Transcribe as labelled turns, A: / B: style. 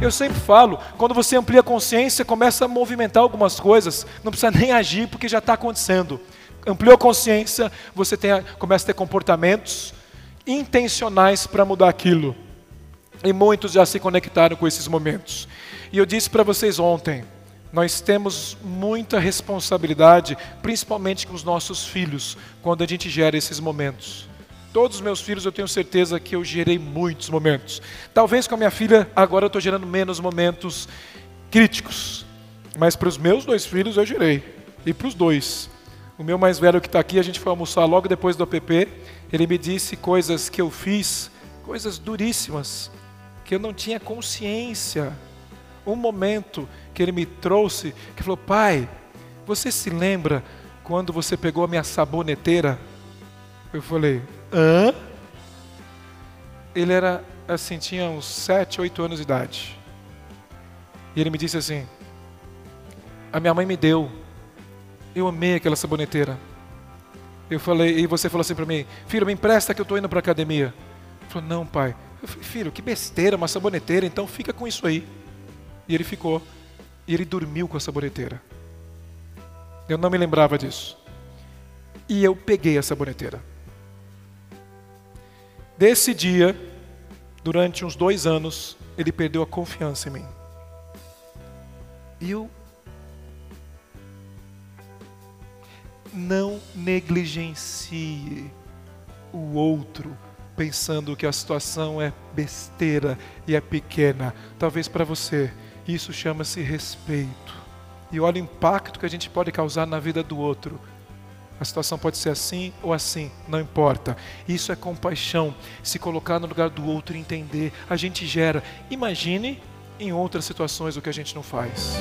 A: Eu sempre falo, quando você amplia a consciência, começa a movimentar algumas coisas, não precisa nem agir porque já está acontecendo. Ampliou a consciência, você tem, começa a ter comportamentos intencionais para mudar aquilo. E muitos já se conectaram com esses momentos. E eu disse para vocês ontem, nós temos muita responsabilidade, principalmente com os nossos filhos, quando a gente gera esses momentos. Todos os meus filhos eu tenho certeza que eu gerei muitos momentos. Talvez com a minha filha agora eu estou gerando menos momentos críticos, mas para os meus dois filhos eu gerei. E para os dois. O meu mais velho que está aqui, a gente foi almoçar logo depois do app, ele me disse coisas que eu fiz, coisas duríssimas, que eu não tinha consciência um momento que ele me trouxe, que falou: Pai, você se lembra quando você pegou a minha saboneteira? Eu falei: Hã? Ele era assim, tinha uns 7, 8 anos de idade. E ele me disse assim: A minha mãe me deu. Eu amei aquela saboneteira. Eu falei, e você falou assim para mim: Filho, me empresta que eu estou indo para academia. Ele falou: Não, pai. Eu falei: Filho, que besteira, uma saboneteira, então fica com isso aí. E ele ficou. E ele dormiu com a saboneteira. Eu não me lembrava disso. E eu peguei a saboneteira. Desse dia, durante uns dois anos, ele perdeu a confiança em mim. E eu não negligencie o outro pensando que a situação é besteira e é pequena. Talvez para você isso chama-se respeito. E olha o impacto que a gente pode causar na vida do outro. A situação pode ser assim ou assim, não importa. Isso é compaixão, se colocar no lugar do outro e entender. A gente gera. Imagine em outras situações o que a gente não faz.